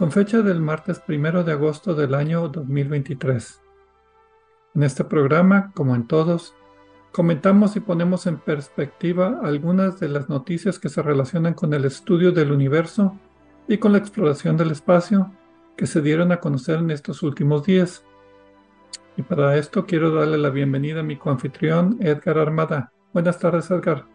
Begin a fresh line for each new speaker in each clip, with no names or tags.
con fecha del martes 1 de agosto del año 2023. En este programa, como en todos, comentamos y ponemos en perspectiva algunas de las noticias que se relacionan con el estudio del universo y con la exploración del espacio que se dieron a conocer en estos últimos días. Y para esto quiero darle la bienvenida a mi coanfitrión Edgar Armada. Buenas tardes, Edgar.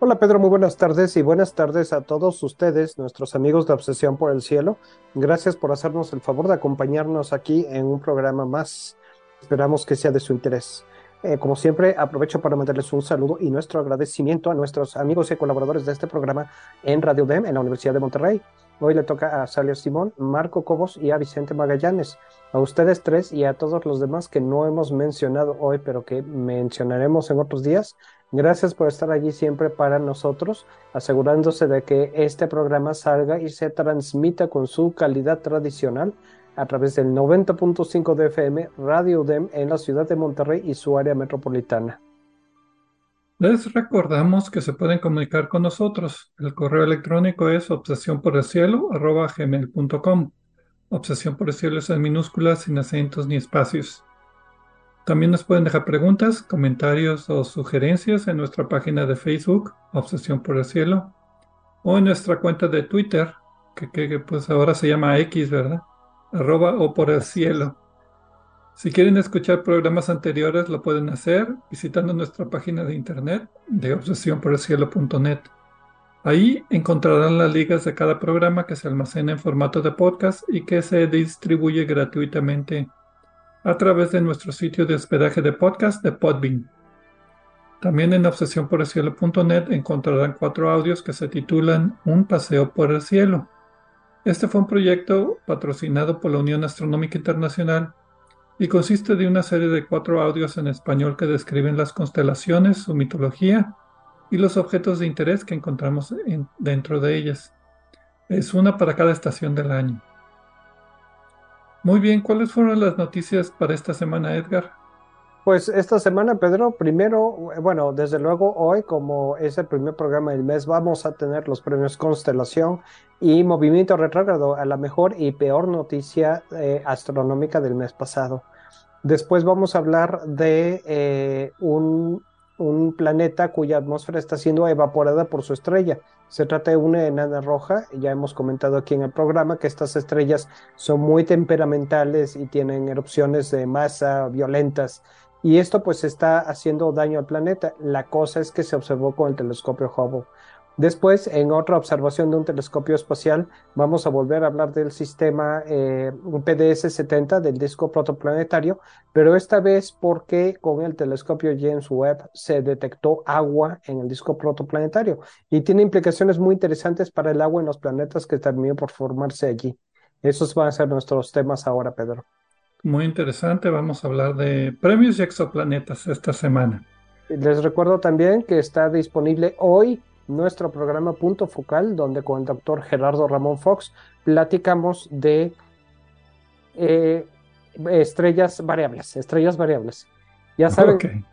Hola Pedro, muy buenas tardes y buenas tardes a todos ustedes, nuestros amigos de Obsesión por el Cielo. Gracias por hacernos el favor de acompañarnos aquí en un programa más. Esperamos que sea de su interés. Eh, como siempre, aprovecho para mandarles un saludo y nuestro agradecimiento a nuestros amigos y colaboradores de este programa en Radio DEM, en la Universidad de Monterrey. Hoy le toca a Salio Simón, Marco Cobos y a Vicente Magallanes. A ustedes tres y a todos los demás que no hemos mencionado hoy, pero que mencionaremos en otros días, Gracias por estar allí siempre para nosotros, asegurándose de que este programa salga y se transmita con su calidad tradicional a través del 90.5 de FM Radio DEM en la ciudad de Monterrey y su área metropolitana.
Les recordamos que se pueden comunicar con nosotros. El correo electrónico es obsesión Obsesión por el cielo es en minúsculas, sin acentos ni espacios. También nos pueden dejar preguntas, comentarios o sugerencias en nuestra página de Facebook, Obsesión por el Cielo, o en nuestra cuenta de Twitter, que, pues ahora se llama X, ¿verdad? Arroba o por el cielo. Si quieren escuchar programas anteriores, lo pueden hacer visitando nuestra página de internet de obsesiónporelcielo.net. Ahí encontrarán las ligas de cada programa que se almacena en formato de podcast y que se distribuye gratuitamente a través de nuestro sitio de hospedaje de podcast de Podbean. También en obsesiónporelcielo.net encontrarán cuatro audios que se titulan Un paseo por el cielo. Este fue un proyecto patrocinado por la Unión Astronómica Internacional y consiste de una serie de cuatro audios en español que describen las constelaciones, su mitología y los objetos de interés que encontramos dentro de ellas. Es una para cada estación del año. Muy bien, ¿cuáles fueron las noticias para esta semana, Edgar?
Pues esta semana, Pedro, primero, bueno, desde luego hoy, como es el primer programa del mes, vamos a tener los premios Constelación y Movimiento Retrógrado a la mejor y peor noticia eh, astronómica del mes pasado. Después vamos a hablar de eh, un un planeta cuya atmósfera está siendo evaporada por su estrella. Se trata de una enana roja, ya hemos comentado aquí en el programa que estas estrellas son muy temperamentales y tienen erupciones de masa violentas y esto pues está haciendo daño al planeta. La cosa es que se observó con el telescopio Hubble. Después, en otra observación de un telescopio espacial, vamos a volver a hablar del sistema eh, PDS-70 del disco protoplanetario, pero esta vez porque con el telescopio James Webb se detectó agua en el disco protoplanetario y tiene implicaciones muy interesantes para el agua en los planetas que terminó por formarse allí. Esos van a ser nuestros temas ahora, Pedro.
Muy interesante, vamos a hablar de premios y exoplanetas esta semana.
Les recuerdo también que está disponible hoy nuestro programa Punto Focal, donde con el doctor Gerardo Ramón Fox platicamos de eh, estrellas variables, estrellas variables. Ya saben,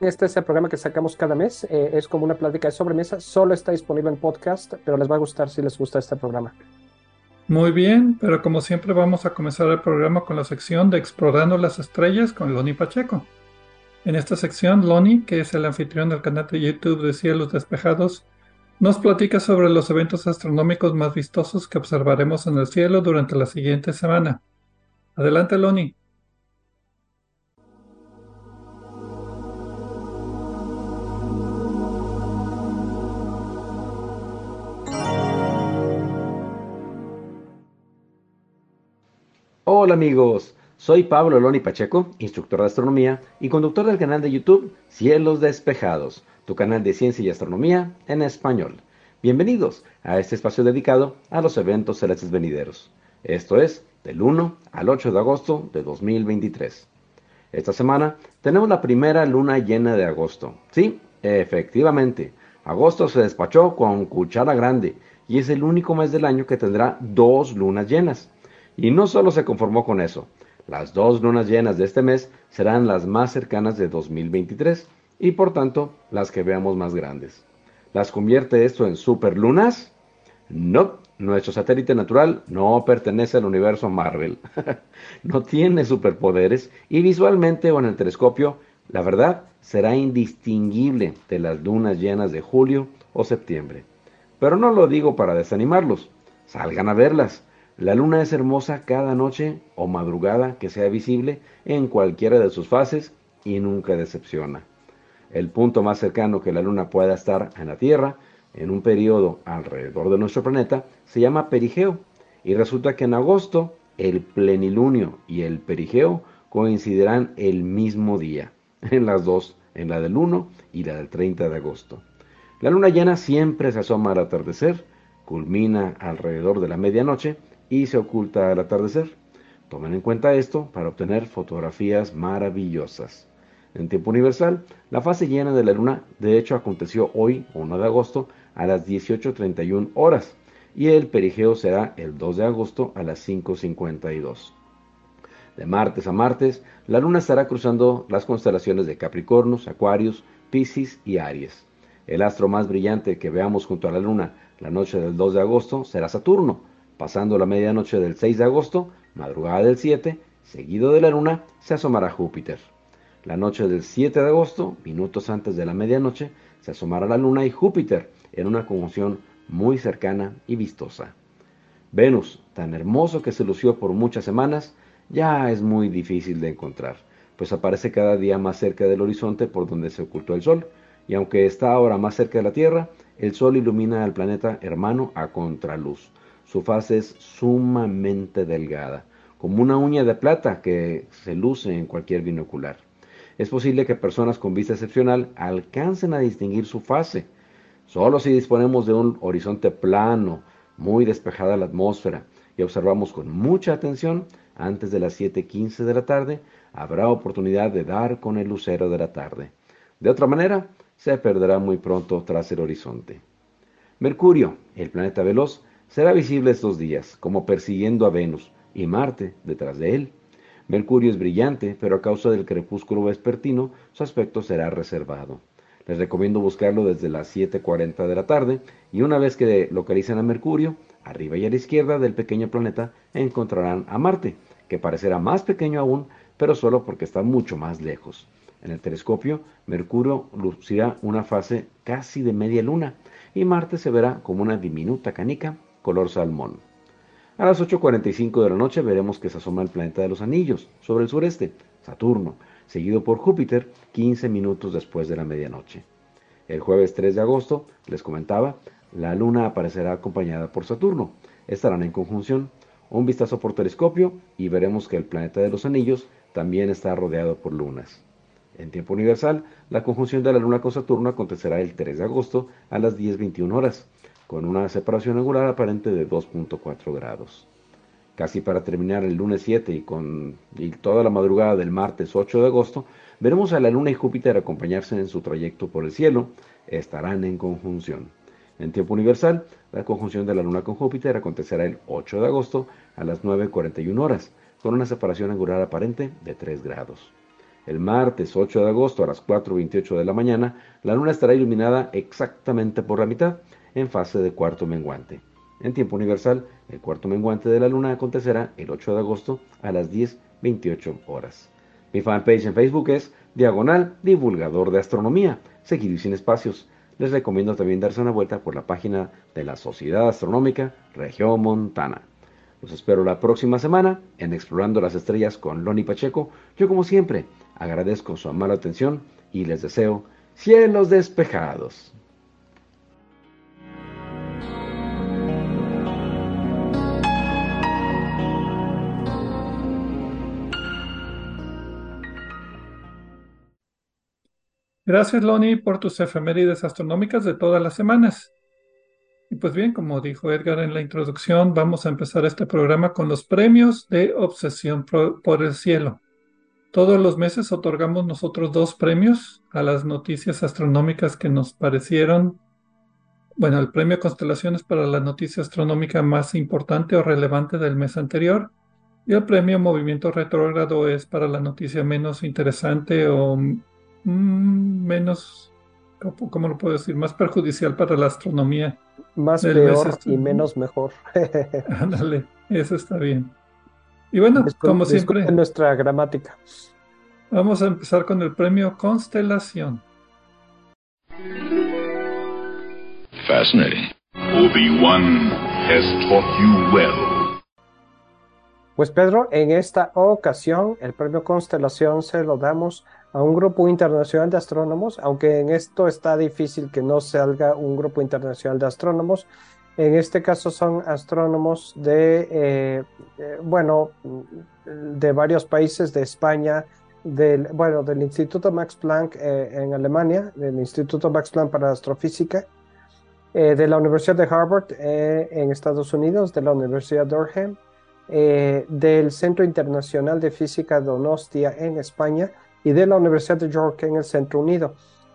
este es el programa que sacamos cada mes, eh, es como una plática de sobremesa, solo está disponible en podcast, pero les va a gustar si les gusta este programa.
Muy bien, pero como siempre vamos a comenzar el programa con la sección de Explorando las Estrellas con Loni Pacheco. En esta sección, Lonnie, que es el anfitrión del canal de YouTube de Cielos Despejados, Nos platica sobre los eventos astronómicos más vistosos que observaremos en el cielo durante la siguiente semana. Adelante, Loni.
Hola amigos, soy Pablo Loni Pacheco, instructor de astronomía y conductor del canal de YouTube Cielos Despejados tu canal de ciencia y astronomía en español. Bienvenidos a este espacio dedicado a los eventos celestes venideros. Esto es del 1 al 8 de agosto de 2023. Esta semana tenemos la primera luna llena de agosto. Sí, efectivamente, agosto se despachó con cuchara grande y es el único mes del año que tendrá dos lunas llenas. Y no solo se conformó con eso, las dos lunas llenas de este mes serán las más cercanas de 2023 y por tanto las que veamos más grandes. ¿Las convierte esto en superlunas? No, nuestro satélite natural no pertenece al universo Marvel. no tiene superpoderes y visualmente o en el telescopio, la verdad, será indistinguible de las lunas llenas de julio o septiembre. Pero no lo digo para desanimarlos. Salgan a verlas. La luna es hermosa cada noche o madrugada que sea visible en cualquiera de sus fases y nunca decepciona el punto más cercano que la Luna pueda estar en la Tierra, en un periodo alrededor de nuestro planeta, se llama perigeo. Y resulta que en agosto el plenilunio y el perigeo coincidirán el mismo día, en las dos, en la del 1 y la del 30 de agosto. La luna llena siempre se asoma al atardecer, culmina alrededor de la medianoche y se oculta al atardecer. Tomen en cuenta esto para obtener fotografías maravillosas. En tiempo universal, la fase llena de la Luna de hecho aconteció hoy, 1 de agosto, a las 18.31 horas, y el perigeo será el 2 de agosto a las 5.52. De martes a martes, la Luna estará cruzando las constelaciones de Capricornus, Acuarios, Piscis y Aries. El astro más brillante que veamos junto a la Luna la noche del 2 de agosto será Saturno, pasando la medianoche del 6 de agosto, madrugada del 7, seguido de la Luna, se asomará Júpiter. La noche del 7 de agosto, minutos antes de la medianoche, se asomará la Luna y Júpiter en una conjunción muy cercana y vistosa. Venus, tan hermoso que se lució por muchas semanas, ya es muy difícil de encontrar, pues aparece cada día más cerca del horizonte por donde se ocultó el Sol, y aunque está ahora más cerca de la Tierra, el Sol ilumina al planeta hermano a contraluz. Su faz es sumamente delgada, como una uña de plata que se luce en cualquier binocular es posible que personas con vista excepcional alcancen a distinguir su fase. Solo si disponemos de un horizonte plano, muy despejada la atmósfera, y observamos con mucha atención, antes de las 7.15 de la tarde, habrá oportunidad de dar con el lucero de la tarde. De otra manera, se perderá muy pronto tras el horizonte. Mercurio, el planeta veloz, será visible estos días, como persiguiendo a Venus, y Marte detrás de él. Mercurio es brillante, pero a causa del crepúsculo vespertino, su aspecto será reservado. Les recomiendo buscarlo desde las 7.40 de la tarde y una vez que localicen a Mercurio, arriba y a la izquierda del pequeño planeta encontrarán a Marte, que parecerá más pequeño aún, pero solo porque está mucho más lejos. En el telescopio, Mercurio lucirá una fase casi de media luna y Marte se verá como una diminuta canica color salmón. A las 8.45 de la noche veremos que se asoma el planeta de los anillos, sobre el sureste, Saturno, seguido por Júpiter 15 minutos después de la medianoche. El jueves 3 de agosto, les comentaba, la Luna aparecerá acompañada por Saturno. Estarán en conjunción. Un vistazo por telescopio y veremos que el planeta de los anillos también está rodeado por lunas. En tiempo universal, la conjunción de la Luna con Saturno acontecerá el 3 de agosto a las 10.21 horas con una separación angular aparente de 2.4 grados. Casi para terminar el lunes 7 y con toda la madrugada del martes 8 de agosto, veremos a la Luna y Júpiter acompañarse en su trayecto por el cielo, estarán en conjunción. En tiempo universal, la conjunción de la Luna con Júpiter acontecerá el 8 de agosto a las 9.41 horas, con una separación angular aparente de 3 grados. El martes 8 de agosto a las 4.28 de la mañana, la Luna estará iluminada exactamente por la mitad, en fase de cuarto menguante. En tiempo universal, el cuarto menguante de la luna acontecerá el 8 de agosto a las 10.28 horas. Mi fanpage en Facebook es Diagonal Divulgador de Astronomía, seguido y sin espacios. les recomiendo también darse una vuelta por la página de la Sociedad Astronómica Región Montana. Los espero la próxima semana en Explorando las Estrellas con Loni Pacheco. Yo como siempre agradezco su amable atención y les deseo cielos despejados.
Gracias, Loni, por tus efemérides astronómicas de todas las semanas. Y pues bien, como dijo Edgar en la introducción, vamos a empezar este programa con los premios de Obsesión por el Cielo. Todos los meses otorgamos nosotros dos premios a las noticias astronómicas que nos parecieron, bueno, el premio Constelaciones para la noticia astronómica más importante o relevante del mes anterior y el premio Movimiento Retrógrado es para la noticia menos interesante o Mm, menos, ¿cómo lo puedo decir? Más perjudicial para la astronomía.
Más peor y menos mejor.
Ándale, eso está bien. Y bueno, como siempre.
Nuestra gramática.
Vamos a empezar con el premio Constelación.
Fascinating. Obi-Wan has taught you well.
Pues Pedro, en esta ocasión el premio Constelación se lo damos a un grupo internacional de astrónomos, aunque en esto está difícil que no salga un grupo internacional de astrónomos. En este caso son astrónomos de, eh, eh, bueno, de varios países, de España, del, bueno, del Instituto Max Planck eh, en Alemania, del Instituto Max Planck para Astrofísica, de la Universidad de Harvard en Estados Unidos, de la Universidad de Durham, del Centro Internacional de Física Donostia en España, y de la Universidad de York en el Centro Unido,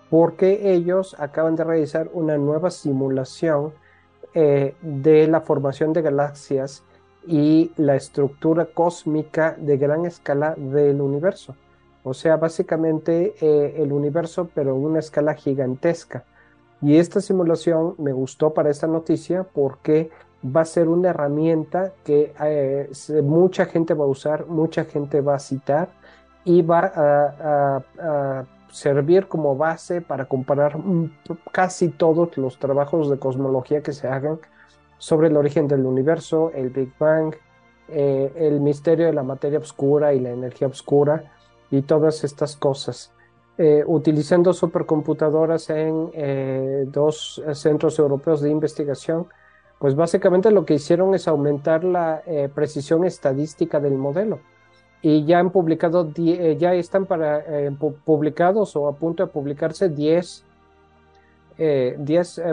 porque ellos acaban de realizar una nueva simulación eh, de la formación de galaxias y la estructura cósmica de gran escala del universo. O sea, básicamente eh, el universo, pero en una escala gigantesca. Y esta simulación me gustó para esta noticia porque va a ser una herramienta que eh, mucha gente va a usar, mucha gente va a citar y va a, servir como base para comparar casi todos los trabajos de cosmología que se hagan sobre el origen del universo, el Big Bang, eh, el misterio de la materia oscura y la energía oscura y todas estas cosas. Eh, utilizando supercomputadoras en eh, dos centros europeos de investigación, pues básicamente lo que hicieron es aumentar la precisión estadística del modelo y ya han publicado, eh, ya están para, eh, publicados o a punto de publicarse 10 eh,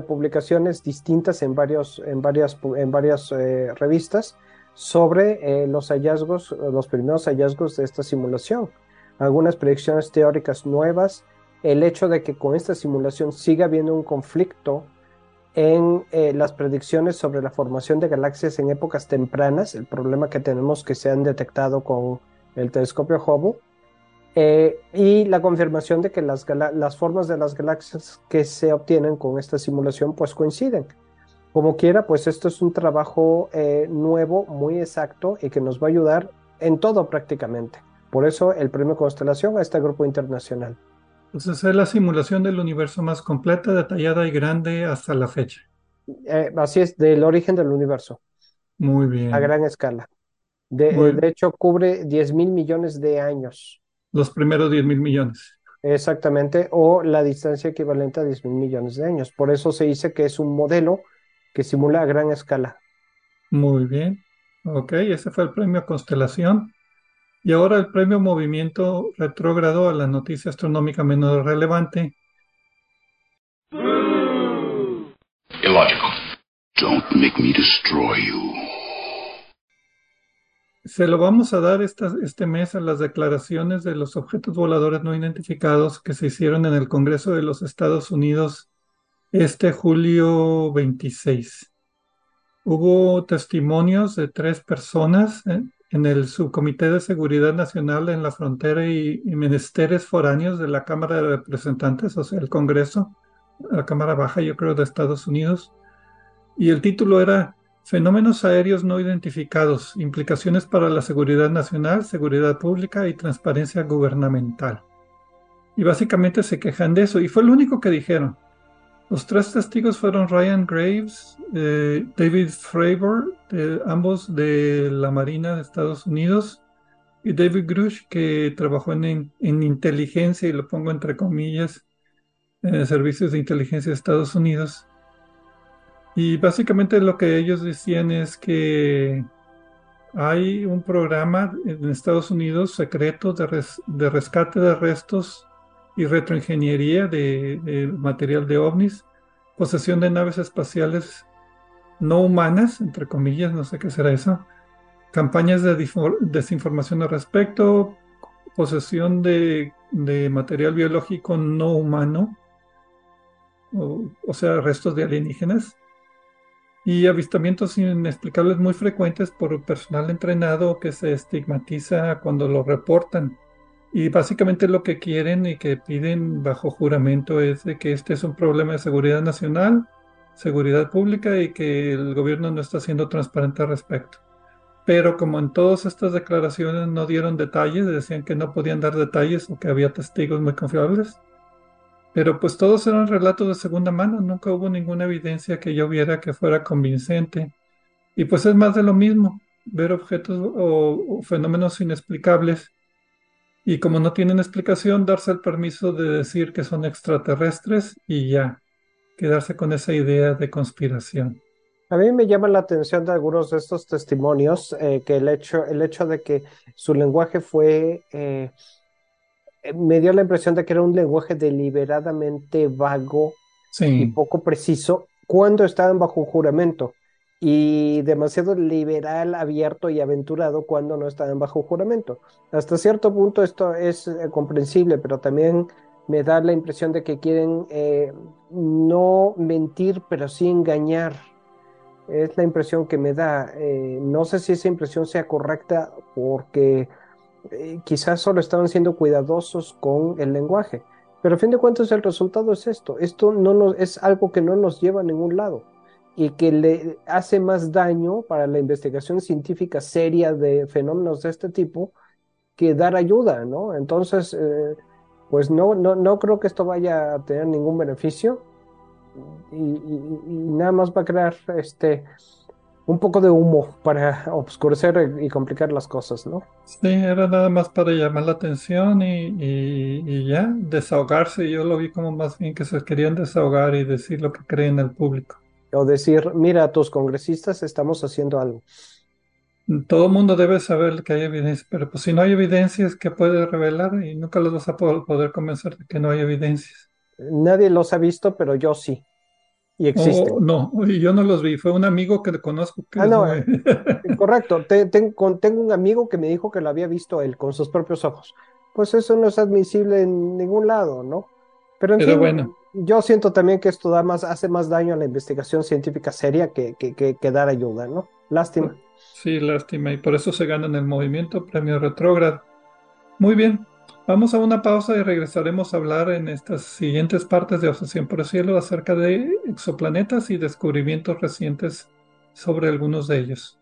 publicaciones distintas en, varios, en varias, en varias revistas sobre los hallazgos, los primeros hallazgos de esta simulación. Algunas predicciones teóricas nuevas, el hecho de que con esta simulación siga habiendo un conflicto en las predicciones sobre la formación de galaxias en épocas tempranas, el problema que tenemos que se han detectado con el telescopio Hubble, eh, y la confirmación de que las, las, formas de las galaxias que se obtienen con esta simulación pues coinciden. Como quiera, pues esto es un trabajo eh, nuevo, muy exacto y que nos va a ayudar en todo prácticamente. Por eso el premio Constelación a este grupo internacional.
Entonces es la simulación del universo más completa, detallada y grande hasta la fecha.
Eh, así es, del origen del universo.
Muy bien.
A gran escala. De, hecho, cubre 10 mil millones de años.
Los primeros 10 mil millones.
Exactamente, o la distancia equivalente a 10 mil millones de años. Por eso se dice que es un modelo que simula a gran escala.
Muy bien. Ok, ese fue el premio Constelación. Y ahora el premio Movimiento Retrógrado a la noticia astronómica menos relevante. Illogical. Don't make me destroy you. Se lo vamos a dar este mes a las declaraciones de los objetos voladores no identificados que se hicieron en el Congreso de los Estados Unidos este julio 26. Hubo testimonios de tres personas ¿eh? en el Subcomité de Seguridad Nacional en la Frontera y, y, Menesteres Foráneos de la Cámara de Representantes, o sea, el Congreso, la Cámara Baja, yo creo, de Estados Unidos. Y el título era Fenómenos aéreos no identificados, implicaciones para la seguridad nacional, seguridad pública y transparencia gubernamental. Y básicamente se quejan de eso, y fue lo único que dijeron. Los tres testigos fueron Ryan Graves, eh, David Fravor, ambos de la Marina de Estados Unidos, y David Grush, que trabajó en, en inteligencia, y lo pongo entre comillas, en servicios de inteligencia de Estados Unidos. Y básicamente lo que ellos decían es que hay un programa en Estados Unidos secreto de, rescate de restos y retroingeniería de, material de ovnis, posesión de naves espaciales no humanas, entre comillas, no sé qué será eso, campañas de desinformación al respecto, posesión de, material biológico no humano, o sea, restos de alienígenas, y avistamientos inexplicables muy frecuentes por personal entrenado que se estigmatiza cuando lo reportan. Y básicamente lo que quieren y que piden bajo juramento es de que este es un problema de seguridad nacional, seguridad pública y que el gobierno no está siendo transparente al respecto. Pero como en todas estas declaraciones no dieron detalles, decían que no podían dar detalles o que había testigos muy confiables, pero pues todos eran relatos de segunda mano, nunca hubo ninguna evidencia que yo viera que fuera convincente. Y pues es más de lo mismo, ver objetos o, fenómenos inexplicables y como no tienen explicación, darse el permiso de decir que son extraterrestres y ya, quedarse con esa idea de conspiración.
A mí me llama la atención de algunos de estos testimonios eh, que el hecho, el hecho de que su lenguaje fue eh, me dio la impresión de que era un lenguaje deliberadamente vago y poco preciso cuando estaban bajo juramento y demasiado liberal, abierto y aventurado cuando no estaban bajo juramento. Hasta cierto punto esto es eh, comprensible, pero también me da la impresión de que quieren eh, no mentir, pero sí engañar. Es la impresión que me da. no sé si esa impresión sea correcta porque eh, quizás solo estaban siendo cuidadosos con el lenguaje. Pero a fin de cuentas el resultado es esto. Esto no nos, es algo que no nos lleva a ningún lado y que le hace más daño para la investigación científica seria de fenómenos de este tipo que dar ayuda, ¿no? Entonces, eh, pues no, no, no creo que esto vaya a tener ningún beneficio y, y nada más va a crear este un poco de humo para obscurecer y complicar las cosas, ¿no?
Sí, era nada más para llamar la atención y, ya, desahogarse. Yo lo vi como más bien que se querían desahogar y decir lo que creen el público.
O decir, mira, tus congresistas estamos haciendo algo.
Todo el mundo debe saber que hay evidencia, pero pues si no hay evidencias, ¿qué puede revelar? Y nunca los vas a poder convencer de que no hay evidencias.
Nadie los ha visto, pero yo sí y existe.
Oh, no, yo no los vi, fue un amigo que conozco. Que
ah, no, eh, correcto. tengo un amigo que me dijo que lo había visto él con sus propios ojos. Pues eso no es admisible en ningún lado, ¿no? Pero en fin, bueno. yo siento también que esto da más, hace más daño a la investigación científica seria que, que, que, dar ayuda, ¿no? Lástima.
Sí, lástima. Y por eso se gana en el movimiento Premio Retrógrado. Muy bien, Vamos a una pausa y regresaremos a hablar en estas siguientes partes de Obsesión por el Cielo acerca de exoplanetas y descubrimientos recientes sobre algunos de ellos.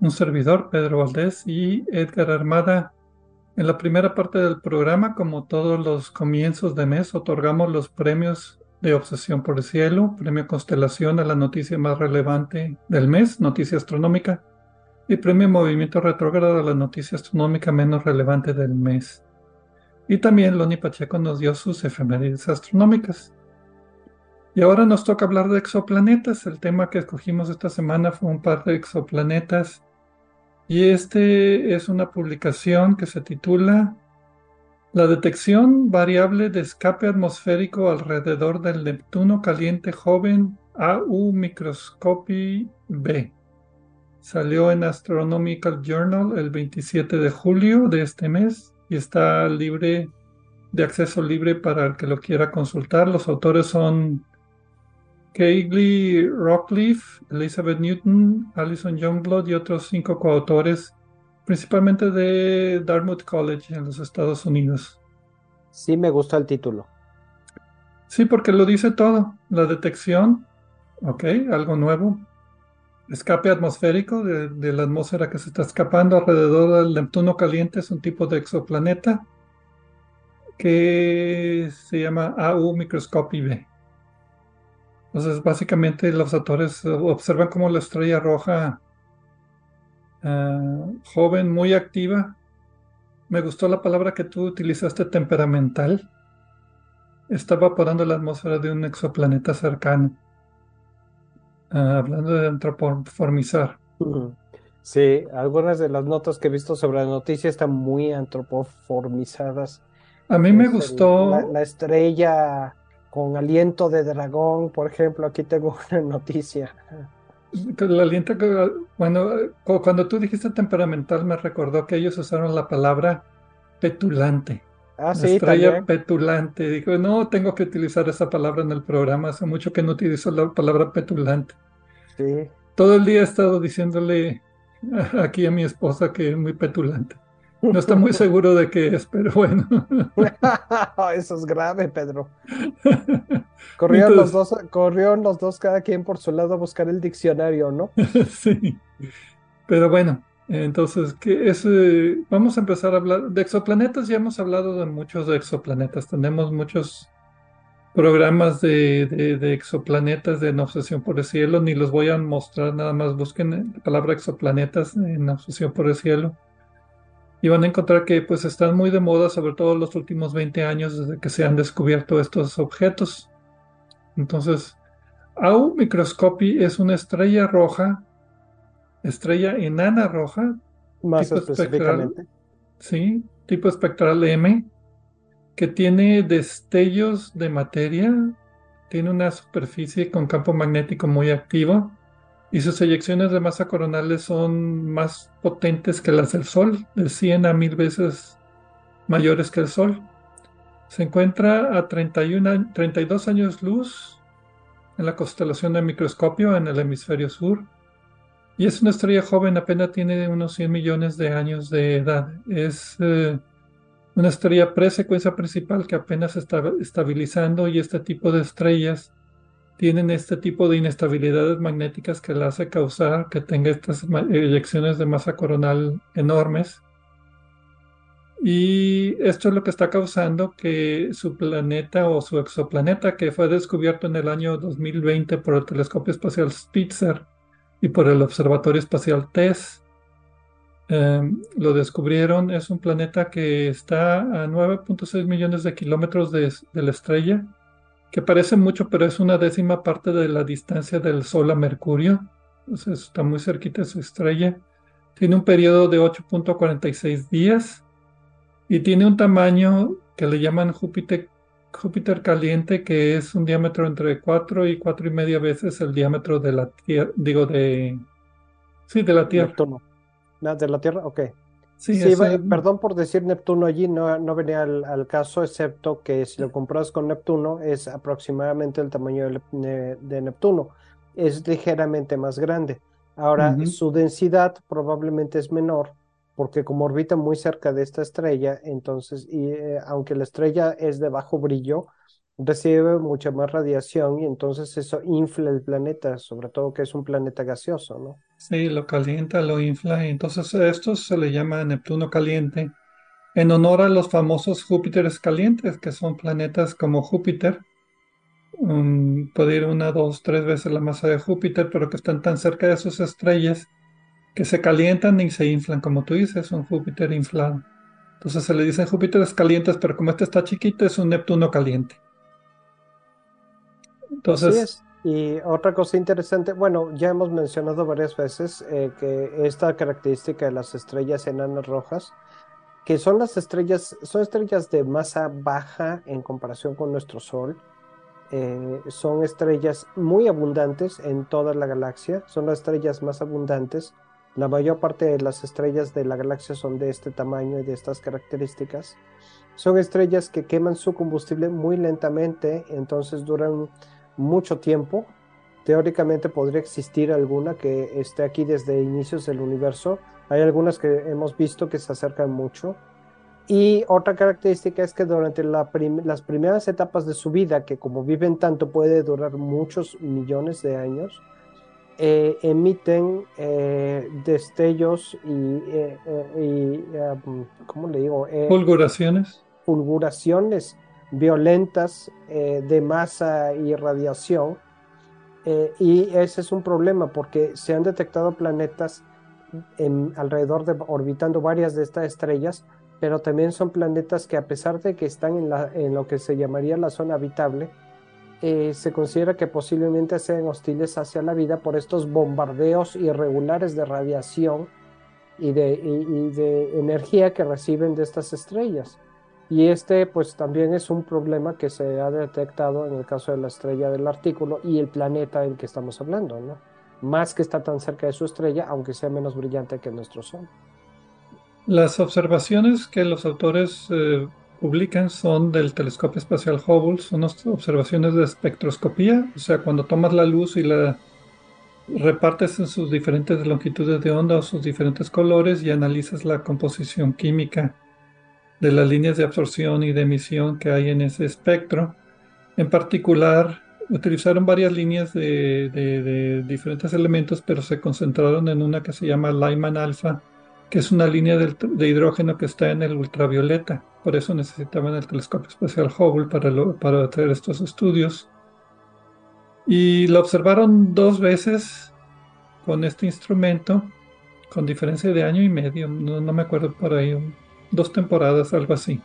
Un servidor, Pedro Valdés y Edgar Armada. En la primera parte del programa, como todos los comienzos de mes, otorgamos los premios de Obsesión por el Cielo, Premio Constelación a la noticia más relevante del mes, noticia astronómica, y Premio Movimiento Retrógrado a la noticia astronómica menos relevante del mes. Y también Loni Pacheco nos dio sus efemérides astronómicas. Y ahora nos toca hablar de exoplanetas. El tema que escogimos esta semana fue un par de exoplanetas. Y este es una publicación que se titula La detección variable de escape atmosférico alrededor del Neptuno caliente joven AU Microscopy B. Salió en Astronomical Journal el 27 de julio de este mes y está libre de acceso libre para el que lo quiera consultar. Los autores son Kaylee Rockleaf, Elizabeth Newton, Alison Youngblood y otros cinco coautores, principalmente de Dartmouth College en los Estados Unidos.
Sí, me gusta el título.
Sí, porque lo dice todo. La detección, ok, algo nuevo. Escape atmosférico de, de la atmósfera que se está escapando alrededor del Neptuno caliente, es un tipo de exoplaneta que se llama AU Microscopy B. Entonces, básicamente los autores observan cómo la estrella roja uh, joven, muy activa, me gustó la palabra que tú utilizaste, temperamental, está evaporando la atmósfera de un exoplaneta cercano. Uh, hablando de antropoformizar.
Sí, algunas de las notas que he visto sobre la noticia están muy antropoformizadas.
A mí me es gustó.
El, la, la, estrella con aliento de dragón, por ejemplo, aquí tengo una noticia.
El aliento, bueno, cuando tú dijiste temperamental me recordó que ellos usaron la palabra petulante.
Ah, sí,
estrella
también.
petulante. Dijo, no, tengo que utilizar esa palabra en el programa. Hace mucho que no utilizo la palabra petulante.
Sí.
Todo el día he estado diciéndole aquí a mi esposa que es muy petulante. No está muy seguro de qué es, pero bueno.
Eso es grave, Pedro. Corrieron, Entonces, los dos, corrieron los dos cada quien por su lado a buscar el diccionario, ¿no?
sí. Pero bueno, entonces, ¿qué es? Eh, vamos a empezar a hablar de exoplanetas. Ya hemos hablado de muchos exoplanetas. Tenemos muchos programas de, de, de exoplanetas de en Obsesión por el Cielo. Ni los voy a mostrar, nada más busquen la palabra exoplanetas en Obsesión por el Cielo y van a encontrar que pues están muy de moda, sobre todo los últimos 20 años desde que se han descubierto estos objetos. Entonces, AU Microscopy es una estrella roja, estrella enana roja,
más tipo específicamente.
Espectral, sí, tipo espectral M, que tiene destellos de materia, tiene una superficie con campo magnético muy activo y sus eyecciones de masa coronales son más potentes que las del Sol, de 100 a 1000 veces mayores que el Sol. Se encuentra a 31, 32 años luz en la constelación de microscopio en el hemisferio sur. Y es una estrella joven, apenas tiene unos 100 millones de años de edad. Es eh, una estrella pre-secuencia principal que apenas está estabilizando y este tipo de estrellas tienen este tipo de inestabilidades magnéticas que la hace causar que tenga estas eyecciones de masa coronal enormes. Y esto es lo que está causando que su planeta o su exoplaneta, que fue descubierto en el año 2020 por el telescopio espacial Spitzer y por el observatorio espacial TESS, eh, lo descubrieron, es un planeta que está a 9.6 millones de kilómetros de la estrella que parece mucho, pero es una décima parte de la distancia del Sol a Mercurio. Entonces está muy cerquita de su estrella. Tiene un periodo de 8.46 días y tiene un tamaño que le llaman Júpiter, Júpiter caliente, que es un diámetro entre 4 y 4 y media veces el diámetro de la Tierra, digo, de Sí, de la Tierra.
No, de la Tierra, ok.
Sí,
Sí, perdón por decir Neptuno allí, no, no venía al, al caso, excepto que si lo compras con Neptuno es aproximadamente el tamaño de, Neptuno. Es ligeramente más grande. Ahora, su densidad probablemente es menor, porque como orbita muy cerca de esta estrella, entonces, y, eh, aunque la estrella es de bajo brillo, recibe mucha más radiación y entonces eso infla el planeta, sobre todo que es un planeta gaseoso, ¿no?
Sí, lo calienta, lo infla, y entonces esto se le llama Neptuno caliente, en honor a los famosos Júpiteres calientes, que son planetas como Júpiter, um, puede ir una, dos, tres veces la masa de Júpiter, pero que están tan cerca de sus estrellas que se calientan y se inflan, como tú dices, un Júpiter inflado. Entonces se le dicen Júpiteres calientes, pero como este está chiquito, es un Neptuno caliente.
Así
Entonces,
es. Y otra cosa interesante, bueno, ya hemos mencionado varias veces eh, que esta característica de las estrellas enanas rojas, que son las estrellas, son estrellas de masa baja en comparación con nuestro Sol, eh, son estrellas muy abundantes en toda la galaxia, son las estrellas más abundantes. La mayor parte de las estrellas de la galaxia son de este tamaño y de estas características. Son estrellas que queman su combustible muy lentamente, entonces duran mucho tiempo. Teóricamente podría existir alguna que esté aquí desde inicios del universo. Hay algunas que hemos visto que se acercan mucho. Y otra característica es que durante la prim- las primeras etapas de su vida, que como viven tanto puede durar muchos millones de años, eh, emiten eh, destellos y, eh, eh, y, eh, ¿cómo le digo? Eh,
fulguraciones.
fulguraciones violentas eh, de masa y radiación. eh, y ese es un problema porque se han detectado planetas en- alrededor de orbitando varias de estas estrellas, pero también son planetas que a pesar de que están en, lo que se llamaría la zona habitable, eh, se considera que posiblemente sean hostiles hacia la vida por estos bombardeos irregulares de radiación y de energía que reciben de estas estrellas. Y este pues también es un problema que se ha detectado en el caso de la estrella del artículo y el planeta del que estamos hablando, ¿no? Más que está tan cerca de su estrella, aunque sea menos brillante que nuestro Sol.
Las observaciones que los autores eh, publican son del telescopio espacial Hubble, son observaciones de espectroscopía, o sea, cuando tomas la luz y la repartes en sus diferentes longitudes de onda o sus diferentes colores y analizas la composición química de las líneas de absorción y de emisión que hay en ese espectro. En particular, utilizaron varias líneas de, diferentes elementos, pero se concentraron en una que se llama Lyman alfa, que es una línea de hidrógeno que está en el ultravioleta. Por eso necesitaban el telescopio espacial Hubble para, para hacer estos estudios. Y lo observaron dos veces con este instrumento, con diferencia de año y medio, no, no me acuerdo por ahí, dos temporadas, algo así.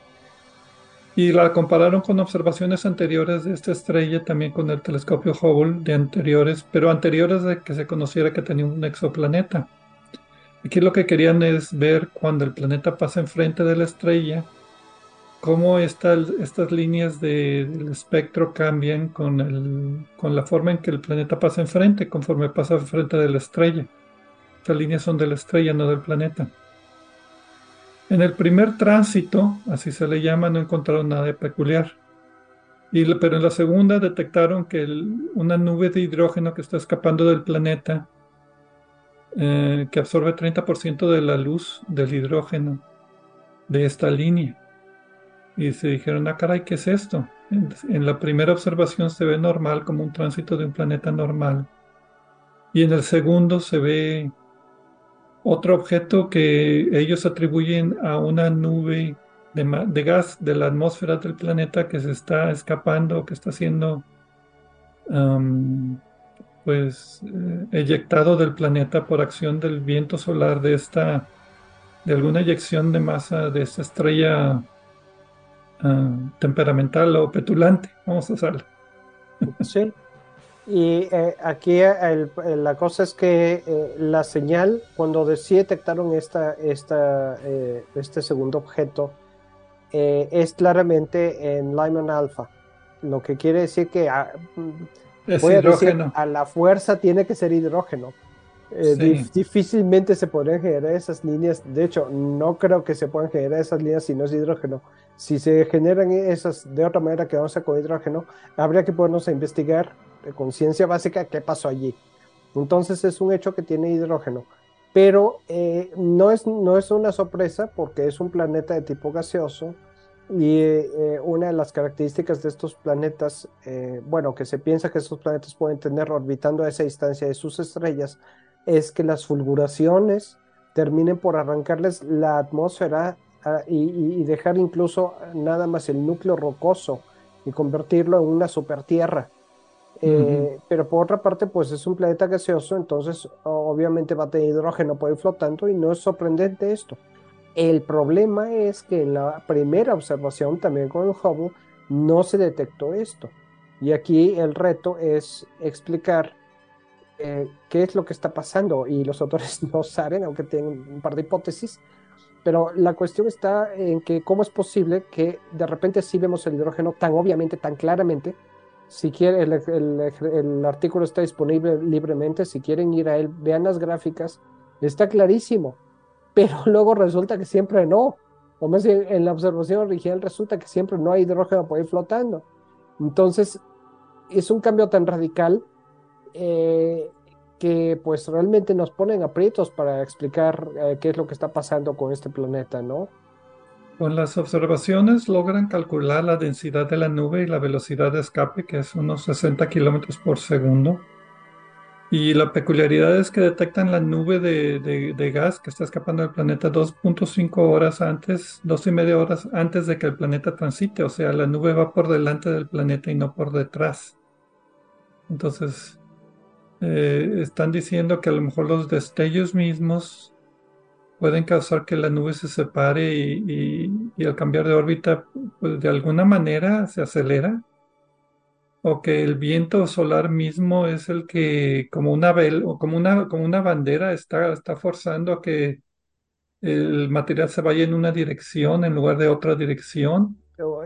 Y la compararon con observaciones anteriores de esta estrella, también con el telescopio Hubble de anteriores, pero anteriores de que se conociera que tenía un exoplaneta. Aquí lo que querían es ver cuando el planeta pasa enfrente de la estrella, cómo esta- estas líneas de- del espectro cambian con, el- con la forma en que el planeta pasa enfrente, conforme pasa enfrente de la estrella. Estas líneas son de la estrella, no del planeta. En el primer tránsito, así se le llama, no encontraron nada de peculiar. Y, pero en la segunda detectaron que una nube de hidrógeno que está escapando del planeta, eh, que absorbe 30% de la luz del hidrógeno de esta línea. Y se dijeron, ah, caray, ¿qué es esto? En, en la primera observación se ve normal, como un tránsito de un planeta normal. Y en el segundo se ve otro objeto que ellos atribuyen a una nube de, gas de la atmósfera del planeta que se está escapando, que está siendo pues eh, eyectado del planeta por acción del viento solar de esta, de alguna eyección de masa de esta estrella ah, temperamental o petulante, vamos a usarla.
Sí. Y eh, aquí el- el- la cosa es que eh, la señal, cuando de- sí detectaron esta, esta, eh, este segundo objeto, eh, es claramente en Lyman alfa, lo que quiere decir que ah, voy a decir,
hidrógeno.
a la fuerza tiene que ser hidrógeno. Eh,
Sí.
dif- difícilmente se podrían generar esas líneas. De hecho, no creo que se puedan generar esas líneas si no es hidrógeno. Si se generan esas de otra manera que vamos a con hidrógeno, habría que ponernos a investigar conciencia básica qué pasó allí. Entonces es un hecho que tiene hidrógeno. Pero eh, no, es, no es una sorpresa porque es un planeta de tipo gaseoso y eh, una de las características de estos planetas, eh, bueno, que se piensa que estos planetas pueden tener orbitando a esa distancia de sus estrellas, es que las fulguraciones terminen por arrancarles la atmósfera ah, y, y- y dejar incluso nada más el núcleo rocoso y convertirlo en una supertierra. Eh, Pero por otra parte, pues es un planeta gaseoso, entonces obviamente va a tener hidrógeno por ahí flotando y no es sorprendente esto. El problema es que en la primera observación, también con el Hubble, no se detectó esto. Y aquí el reto es explicar eh, qué es lo que está pasando. Y los autores no saben, aunque tienen un par de hipótesis. Pero la cuestión está en que cómo es posible que de repente sí vemos el hidrógeno tan obviamente, tan claramente. Si el- el artículo está disponible libremente. Si quieren ir a él, vean las gráficas. Está clarísimo. Pero luego resulta que siempre no. O más bien, en la observación original resulta que siempre no hay hidrógeno por ahí flotando. Entonces, es un cambio tan radical eh, que pues realmente nos ponen aprietos para explicar eh, qué es lo que está pasando con este planeta, ¿no?
Con las observaciones logran calcular la densidad de la nube y la velocidad de escape, que es unos 60 kilómetros por segundo. Y la peculiaridad es que detectan la nube de gas que está escapando del planeta 2.5 horas antes, dos y media horas antes de que el planeta transite. O sea, la nube va por delante del planeta y no por detrás. Entonces, eh, están diciendo que a lo mejor los destellos mismos pueden causar que la nube se separe y, y- y al cambiar de órbita, pues de alguna manera se acelera, o que el viento solar mismo es el que, como una vel- o como una, como una bandera, está, está forzando a que el material se vaya en una dirección en lugar de otra dirección.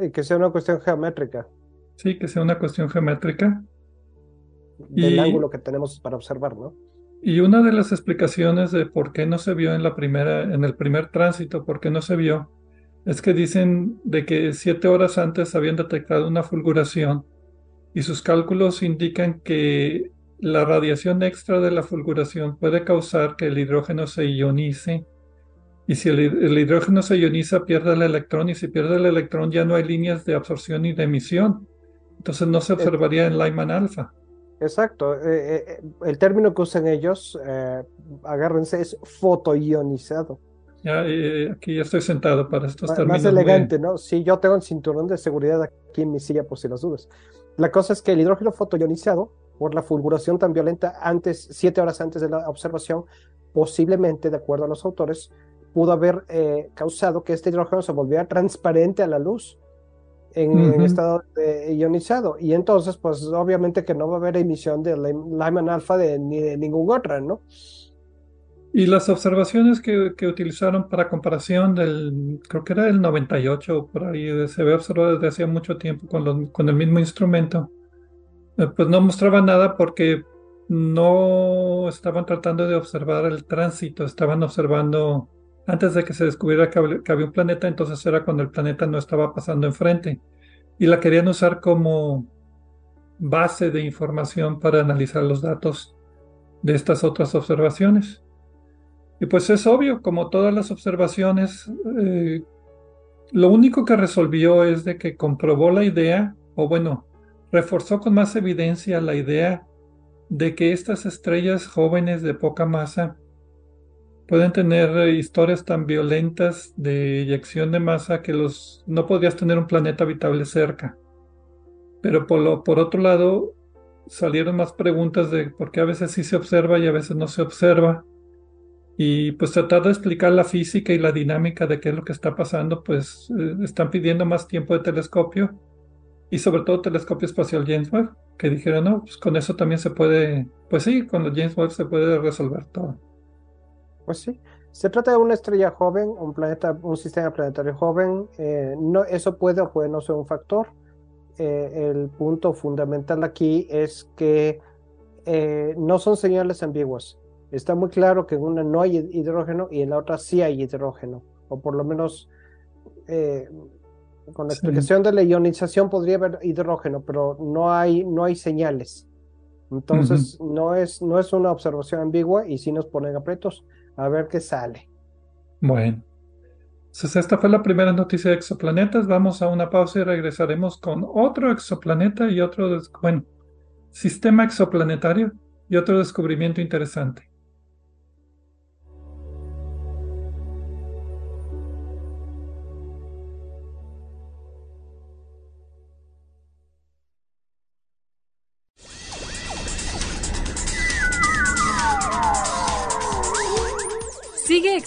Y que sea una cuestión geométrica
Sí, que sea una cuestión geométrica.
del
Y-
ángulo que tenemos para observar, ¿no?
Y una de las explicaciones de por qué no se vio en la primera, en el primer tránsito, por qué no se vio, es que dicen de que siete horas antes habían detectado una fulguración y sus cálculos indican que la radiación extra de la fulguración puede causar que el hidrógeno se ionice y si el, el hidrógeno se ioniza pierde el electrón y si pierde el electrón ya no hay líneas de absorción y de emisión. Entonces no se observaría en Lyman alfa.
Exacto. eh, eh, eh, el término que usan ellos, eh, agárrense, es fotoionizado.
Ya, aquí ya estoy sentado para estos términos
Más
muy-
elegante, ¿no? Sí, yo tengo el cinturón de seguridad aquí en mi silla por si las dudas. La cosa es que el hidrógeno fotoionizado, por la fulguración tan violenta antes, siete horas antes de la observación, posiblemente, de acuerdo a los autores, pudo haber eh, causado que este hidrógeno se volviera transparente a la luz en, estado de ionizado. Y entonces, pues obviamente que no va a haber emisión de Ly- Lyman alfa de, ni de ningún otro, ¿no?
Y las observaciones que, que utilizaron para comparación del, creo que era del 98, por ahí se ve observado desde hacía mucho tiempo con, los- con el mismo instrumento, eh, pues no mostraba nada porque no estaban tratando de observar el tránsito, estaban observando antes de que se descubriera que había, un planeta, entonces era cuando el planeta no estaba pasando enfrente. Y la querían usar como base de información para analizar los datos de estas otras observaciones. Y pues es obvio, como todas las observaciones, eh, lo único que resolvió es de que comprobó la idea, o bueno, reforzó con más evidencia la idea de que estas estrellas jóvenes de poca masa pueden tener eh, historias tan violentas de eyección de masa que los no podrías tener un planeta habitable cerca. Pero por, otro lado, salieron más preguntas de por qué a veces sí se observa y a veces no se observa. Y pues tratar de explicar la física y la dinámica de qué es lo que está pasando, pues eh, están pidiendo más tiempo de telescopio y sobre todo telescopio espacial James Webb, que dijeron, no, pues con eso también se puede, pues sí, con los James Webb se puede resolver todo.
Pues sí, se trata de una estrella joven, un planeta, un sistema planetario joven. eh, no, eso puede o puede no ser un factor. Eh, el punto fundamental aquí es que eh, no son señales ambiguas. Está muy claro que en una no hay hidrógeno y en la otra sí hay hidrógeno, o por lo menos con la explicación de la ionización podría haber hidrógeno, pero no hay, no hay señales. Entonces, no, es, no es una observación ambigua y sí nos ponen apretos a ver qué sale.
Bueno, entonces esta fue la primera noticia de exoplanetas. Vamos a una pausa y regresaremos con otro exoplaneta y otro, bueno, sistema exoplanetario y otro descubrimiento interesante.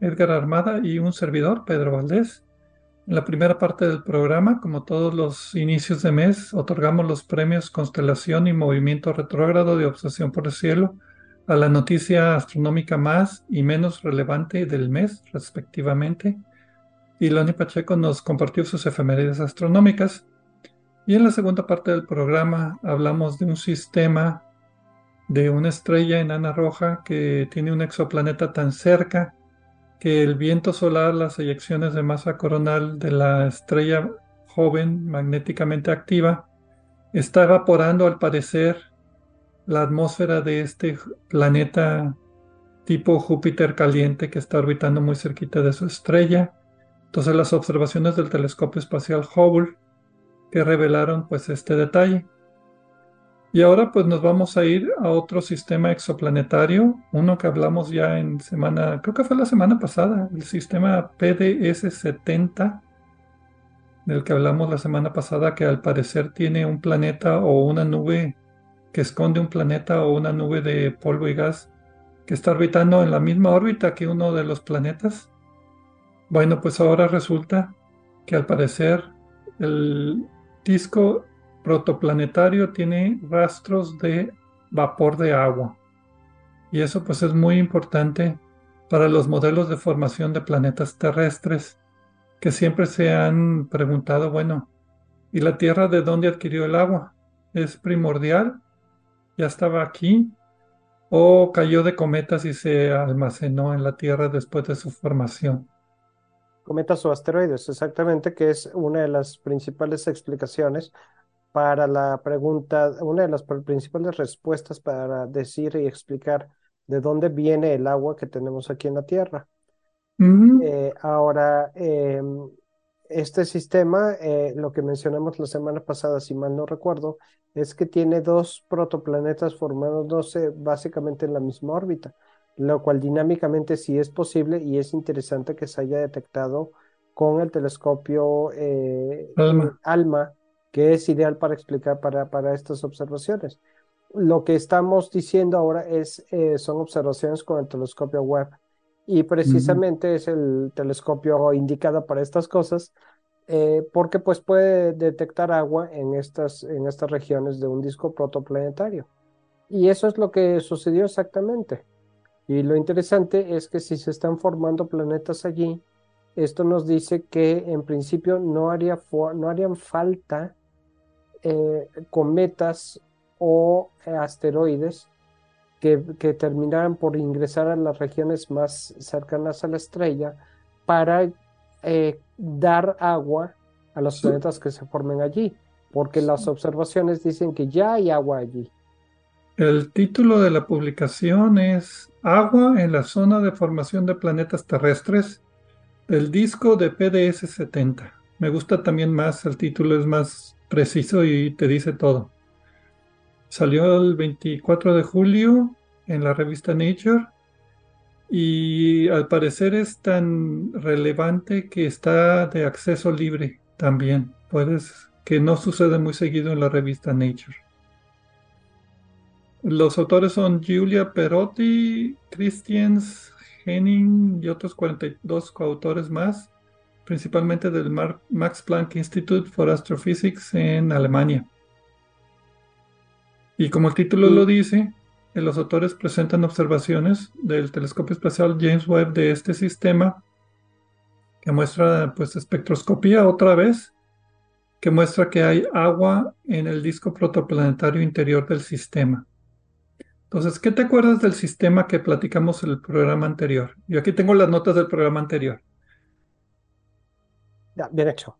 Edgar Armada y un servidor, Pedro Valdés. En la primera parte del programa, como todos los inicios de mes, otorgamos los premios Constelación y Movimiento Retrógrado de Obsesión por el Cielo a la noticia astronómica más y menos relevante del mes, respectivamente. Y Loni Pacheco nos compartió sus efemérides astronómicas. Y en la segunda parte del programa hablamos de un sistema de una estrella enana roja que tiene un exoplaneta tan cerca que el viento solar, las eyecciones de masa coronal de la estrella joven magnéticamente activa, está evaporando al parecer la atmósfera de este planeta tipo Júpiter caliente que está orbitando muy cerquita de su estrella. Entonces las observaciones del telescopio espacial Hubble que revelaron pues este detalle. Y ahora pues nos vamos a ir a otro sistema exoplanetario, uno que hablamos ya en semana, creo que fue la semana pasada, el sistema PDS-70, del que hablamos la semana pasada, que al parecer tiene un planeta o una nube que esconde un planeta o una nube de polvo y gas que está orbitando en la misma órbita que uno de los planetas. Bueno, pues ahora resulta que al parecer el disco protoplanetario tiene rastros de vapor de agua. Y eso pues es muy importante para los modelos de formación de planetas terrestres que siempre se han preguntado, bueno, ¿y la Tierra de dónde adquirió el agua? ¿Es primordial? ¿Ya estaba aquí? ¿O cayó de cometas y se almacenó en la Tierra después de su formación?
Cometas o asteroides, exactamente, que es una de las principales explicaciones para la pregunta, una de las principales respuestas para decir y explicar de dónde viene el agua que tenemos aquí en la Tierra. Eh, ahora, em, este sistema, eh, lo que mencionamos la semana pasada, si mal no recuerdo, es que tiene dos protoplanetas formándose básicamente en la misma órbita, lo cual dinámicamente sí es posible y es interesante que se haya detectado con el telescopio eh, ALMA que es ideal para explicar para, para estas observaciones. Lo que estamos diciendo ahora es, eh, son observaciones con el telescopio Webb y precisamente es el telescopio indicado para estas cosas eh, porque pues puede detectar agua en estas, en estas regiones de un disco protoplanetario. Y eso es lo que sucedió exactamente. Y lo interesante es que si se están formando planetas allí, esto nos dice que en principio no, haría no harían falta eh, cometas o asteroides que, terminaran por ingresar a las regiones más cercanas a la estrella para eh, dar agua a los planetas que se formen allí, porque las observaciones dicen que ya hay agua allí.
El título de la publicación es Agua en la zona de formación de planetas terrestres del disco de PDS 70. Me gusta también más, el título es más preciso y te dice todo. Salió el 24 de julio en la revista Nature y al parecer es tan relevante que está de acceso libre también. Puedes, que no sucede muy seguido en la revista Nature. Los autores son Giulia Perotti, Christians, Henning y otros 42 coautores más, principalmente del Max Planck Institute for Astrophysics en Alemania. Y como el título lo dice, los autores presentan observaciones del telescopio espacial James Webb de este sistema que muestra pues espectroscopía otra vez que muestra que hay agua en el disco protoplanetario interior del sistema. Entonces, ¿qué te acuerdas del sistema que platicamos en el programa anterior? Yo aquí tengo las notas del programa anterior.
Ya, bien hecho.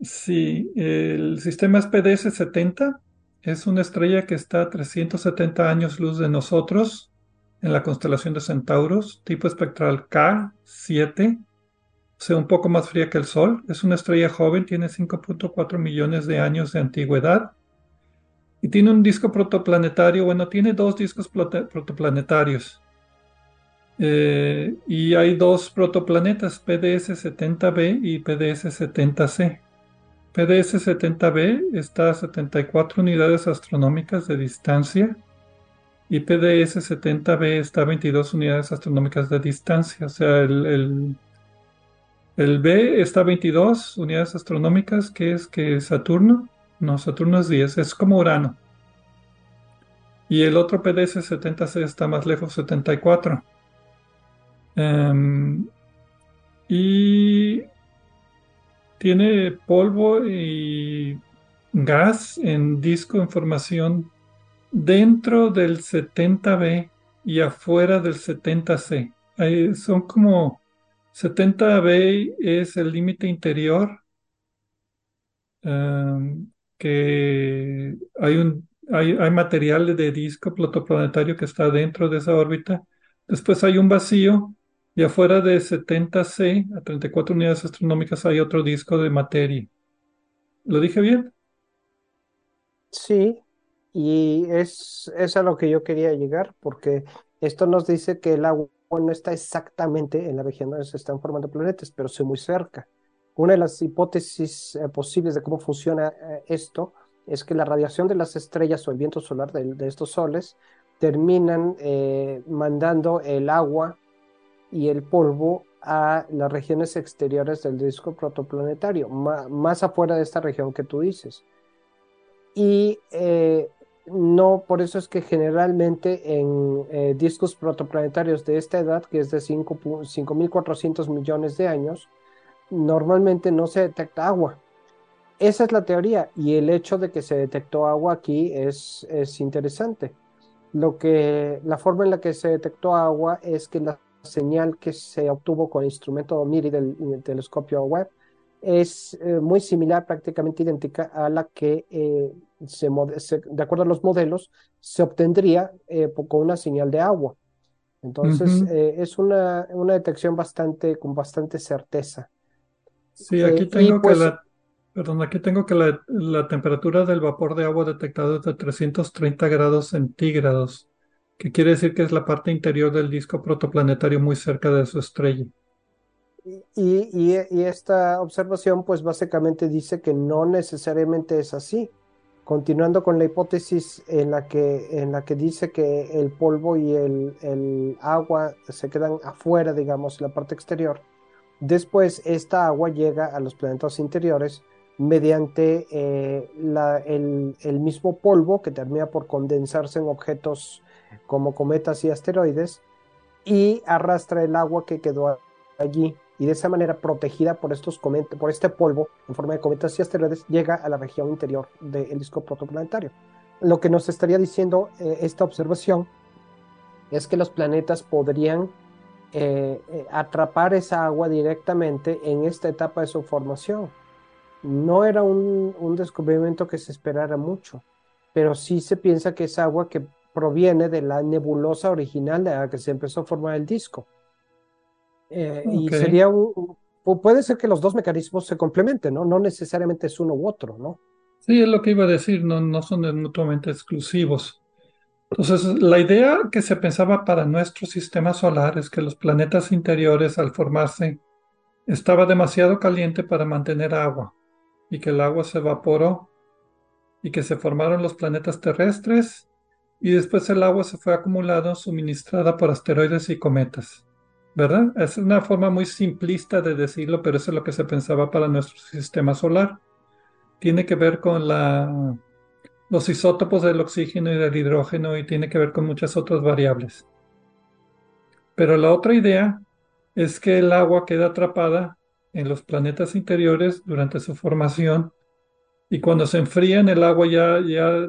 Sí, el sistema es PDS-70. Es una estrella que está a 370 años luz de nosotros en la constelación de Centauros, tipo espectral K7, o sea, un poco más fría que el Sol. Es una estrella joven, tiene 5.4 millones de años de antigüedad y tiene un disco protoplanetario, bueno, tiene dos discos protoplanetarios. Eh, y hay dos protoplanetas, PDS-70b y PDS-70c. PDS-70b está a 74 unidades astronómicas de distancia y PDS-70b está a 22 unidades astronómicas de distancia. O sea, el, el, B está a 22 unidades astronómicas, que es que Saturno, no, Saturno es 10, es como Urano. Y el otro PDS 70C está más lejos, 74. Em, y tiene polvo y gas en disco en formación dentro del 70B y afuera del 70C. son como 70B es el límite interior em, que hay un hay, hay material de disco protoplanetario que está dentro de esa órbita. Después hay un vacío y afuera de 70C a 34 unidades astronómicas hay otro disco de materia. ¿Lo dije bien?
Sí, y es, es a lo que yo quería llegar, porque esto nos dice que el agua no está exactamente en la región donde se están formando planetas, pero sí muy cerca. Una de las hipótesis eh, posibles de cómo funciona eh, esto es que la radiación de las estrellas o el viento solar de, estos soles terminan eh, mandando el agua y el polvo a las regiones exteriores del disco protoplanetario, más, afuera de esta región que tú dices. Y no, por eso es que generalmente en discos protoplanetarios de esta edad, que es de 5.400 millones de años, normalmente no se detecta agua. Esa es la teoría y el hecho de que se detectó agua aquí es, es interesante. Lo que, la forma en la que se detectó agua es que la señal que se obtuvo con el instrumento MIRI del, telescopio Webb es eh, muy similar, prácticamente idéntica a la que, eh, se, de acuerdo a los modelos, se obtendría eh, con una señal de agua. Entonces, es una, una detección bastante, con bastante certeza.
Sí, aquí eh, tengo que pues la, perdón, aquí tengo que la, temperatura del vapor de agua detectado es de 330 grados centígrados, que quiere decir que es la parte interior del disco protoplanetario muy cerca de su estrella.
Y, y, esta observación, pues básicamente dice que no necesariamente es así. Continuando con la hipótesis en la que, en la que dice que el polvo y el, el agua se quedan afuera, digamos, en la parte exterior Después, esta agua llega a los planetas interiores mediante eh, el, mismo polvo que termina por condensarse en objetos como cometas y asteroides y arrastra el agua que quedó allí y de esa manera protegida por estos por este polvo en forma de cometas y asteroides llega a la región interior del disco protoplanetario. Lo que nos estaría diciendo eh, esta observación es que los planetas podrían eh, atrapar esa agua directamente en esta etapa de su formación no era un, descubrimiento que se esperara mucho, pero sí se piensa que es agua que proviene de la nebulosa original de la que se empezó a formar el disco. Eh, y sería un, puede ser que los dos mecanismos se complementen, ¿no? No necesariamente es uno u otro, ¿no?
Sí, es lo que iba a decir, no, no son mutuamente exclusivos. Entonces, la idea que se pensaba para nuestro sistema solar es que los planetas interiores al formarse estaba demasiado caliente para mantener agua y que el agua se evaporó y que se formaron los planetas terrestres y después el agua se fue acumulando suministrada por asteroides y cometas. ¿Verdad? Es una forma muy simplista de decirlo, pero eso es lo que se pensaba para nuestro sistema solar. Tiene que ver con la, los isótopos del oxígeno y del hidrógeno y tiene que ver con muchas otras variables. Pero la otra idea es que el agua queda atrapada en los planetas interiores durante su formación y cuando se enfrían el agua ya, ya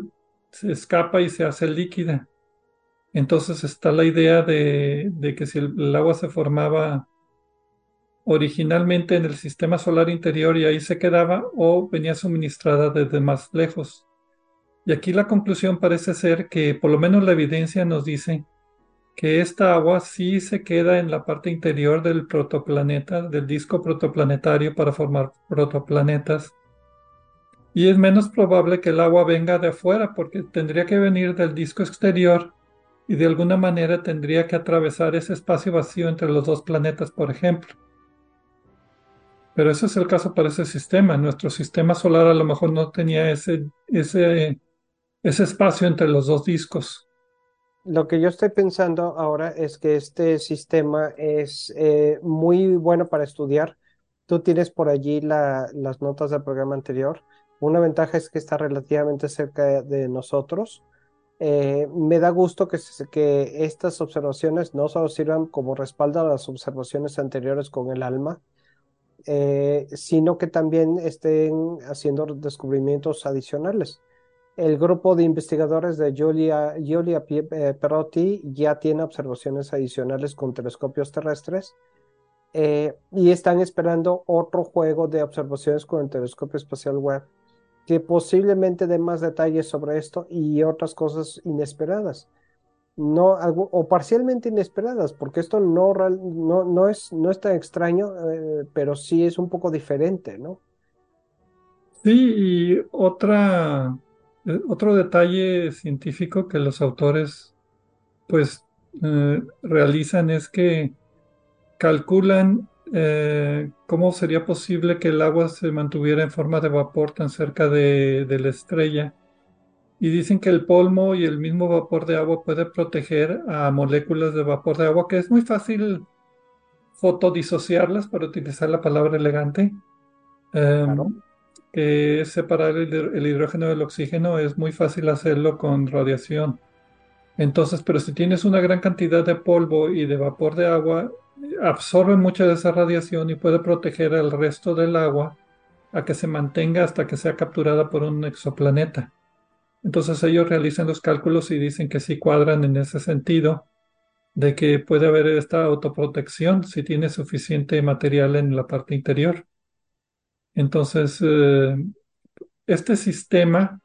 se escapa y se hace líquida. Entonces está la idea de, que si el, agua se formaba originalmente en el sistema solar interior y ahí se quedaba o venía suministrada desde más lejos. Y aquí la conclusión parece ser que por lo menos la evidencia nos dice que esta agua sí se queda en la parte interior del protoplaneta, del disco protoplanetario para formar protoplanetas. Y es menos probable que el agua venga de afuera porque tendría que venir del disco exterior y de alguna manera tendría que atravesar ese espacio vacío entre los dos planetas, por ejemplo. Pero ese es el caso para ese sistema. Nuestro sistema solar a lo mejor no tenía ese, ese, espacio entre los dos discos.
Lo que yo estoy pensando ahora es que este sistema es eh, muy bueno para estudiar. Tú tienes por allí las notas del programa anterior. Una ventaja es que está relativamente cerca de nosotros. Eh, me da gusto que, estas observaciones no solo sirvan como respaldo a las observaciones anteriores con el alma, eh, sino que también estén haciendo descubrimientos adicionales el grupo de investigadores de Giulia, eh, Perotti ya tiene observaciones adicionales con telescopios terrestres y están esperando otro juego de observaciones con el telescopio espacial web que posiblemente dé más detalles sobre esto y otras cosas inesperadas. No, o parcialmente inesperadas, porque esto no, no, no, es, no es tan extraño, eh, pero sí es un poco diferente, ¿no?
Sí, y otra eh, otro detalle científico que los autores pues eh, realizan es que calculan eh, cómo sería posible que el agua se mantuviera en forma de vapor tan cerca de, de la estrella. Y dicen que el polvo y el mismo vapor de agua puede proteger a moléculas de vapor de agua, que es muy fácil fotodisociarlas, para utilizar la palabra elegante. Em, que es separar el, hidrógeno del oxígeno, es muy fácil hacerlo con radiación. Entonces, pero si tienes una gran cantidad de polvo y de vapor de agua, absorbe mucha de esa radiación y puede proteger al resto del agua a que se mantenga hasta que sea capturada por un exoplaneta. Entonces ellos realizan los cálculos y dicen que sí cuadran en ese sentido, de que puede haber esta autoprotección si tiene suficiente material en la parte interior. Entonces, eh, este sistema,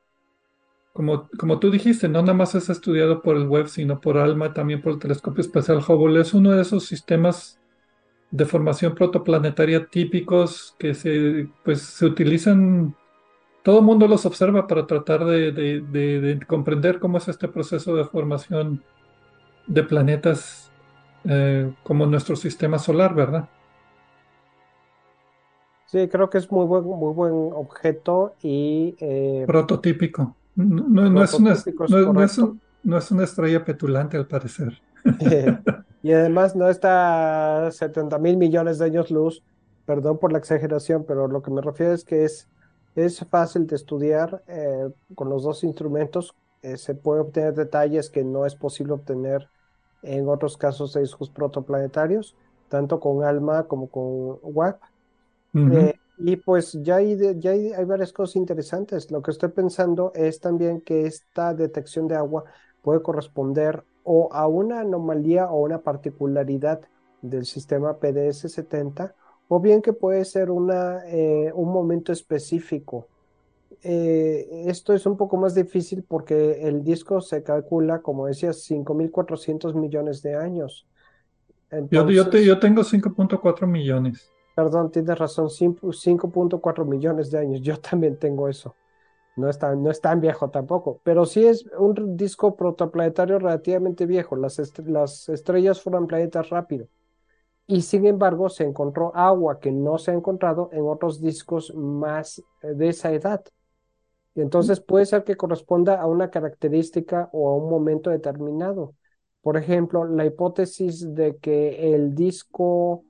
como, como tú dijiste, no nada más es estudiado por el web, sino por ALMA, también por el telescopio espacial Hubble, es uno de esos sistemas de formación protoplanetaria típicos que se, pues, se utilizan, todo el mundo los observa para tratar de, comprender cómo es este proceso de formación de planetas eh, como nuestro sistema solar, ¿verdad?
Sí, creo que es muy buen, muy buen objeto y...
Eh, prototípico. No, es una, no, es una estrella petulante al parecer.
y además no está a 70 mil millones de años luz perdón por la exageración, pero lo que me refiero es que es, es fácil de estudiar eh, con los dos instrumentos. Eh, se puede obtener detalles que no es posible obtener en otros casos de discos protoplanetarios, tanto con ALMA como con WAP. Y pues ya, hay, ya hay, varias cosas interesantes. Lo que estoy pensando es también que esta detección de agua puede corresponder o a una anomalía o una particularidad del sistema PDS-70 o bien que puede ser una, eh, un momento específico. Eh, esto es un poco más difícil porque el disco se calcula, como decías, 5.400 millones de años.
yo, yo, yo tengo 5.4 millones.
Perdón, tienes razón, 5.4 millones de años. Yo también tengo eso. No es, tan, no es tan viejo tampoco, pero sí es un disco protoplanetario relativamente viejo. Las, las estrellas fueron planetas rápido. Y sin embargo, se encontró agua que no se ha encontrado en otros discos más eh, de esa edad. Entonces puede ser que corresponda a una característica o a un momento determinado. Por ejemplo, la hipótesis de que el disco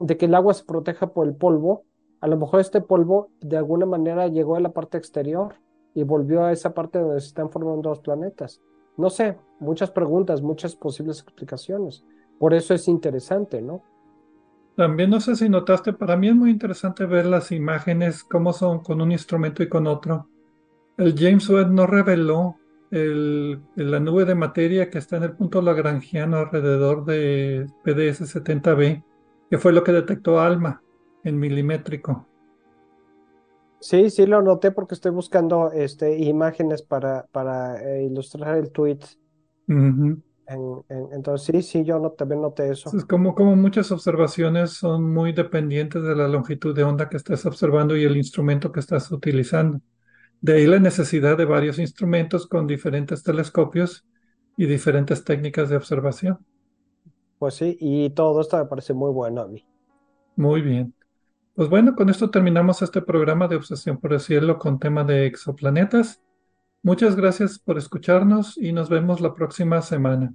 de que el agua se proteja por el polvo, a lo mejor este polvo de alguna manera llegó a la parte exterior y volvió a esa parte donde se están formando los planetas. No sé, muchas preguntas, muchas posibles explicaciones. Por eso es interesante, ¿no?
También no sé si notaste, para mí es muy interesante ver las imágenes, cómo son con un instrumento y con otro. El James Webb no reveló el, la nube de materia que está en el punto lagrangiano alrededor de PDS 70b que fue lo que detectó Alma en milimétrico.
Sí, sí lo noté porque estoy buscando este, imágenes para, para eh, ilustrar el tweet. entonces, sí, sí, yo no, también noté eso.
Es como, como muchas observaciones son muy dependientes de la longitud de onda que estás observando y el instrumento que estás utilizando. De ahí la necesidad de varios instrumentos con diferentes telescopios y diferentes técnicas de observación.
Pues sí, y todo esto me parece muy bueno a mí.
Muy bien. Pues bueno, con esto terminamos este programa de Obsesión por el Cielo con tema de exoplanetas. Muchas gracias por escucharnos y nos vemos la próxima semana.